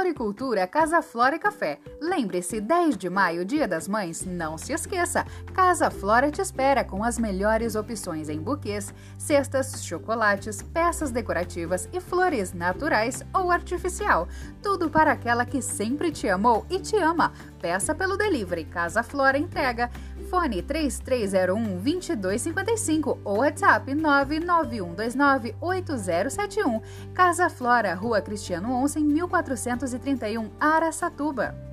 Floricultura Casa Flora e Café. Lembre-se, 10 de maio, Dia das Mães, não se esqueça. Casa Flora te espera com as melhores opções em buquês, cestas, chocolates, peças decorativas e flores naturais ou artificial. Tudo para aquela que sempre te amou e te ama. Peça pelo delivery Casa Flora entrega. Fone 3301 2255 ou WhatsApp 99129 8071. Casa Flora, Rua Cristiano Onsen, 1431, Araçatuba.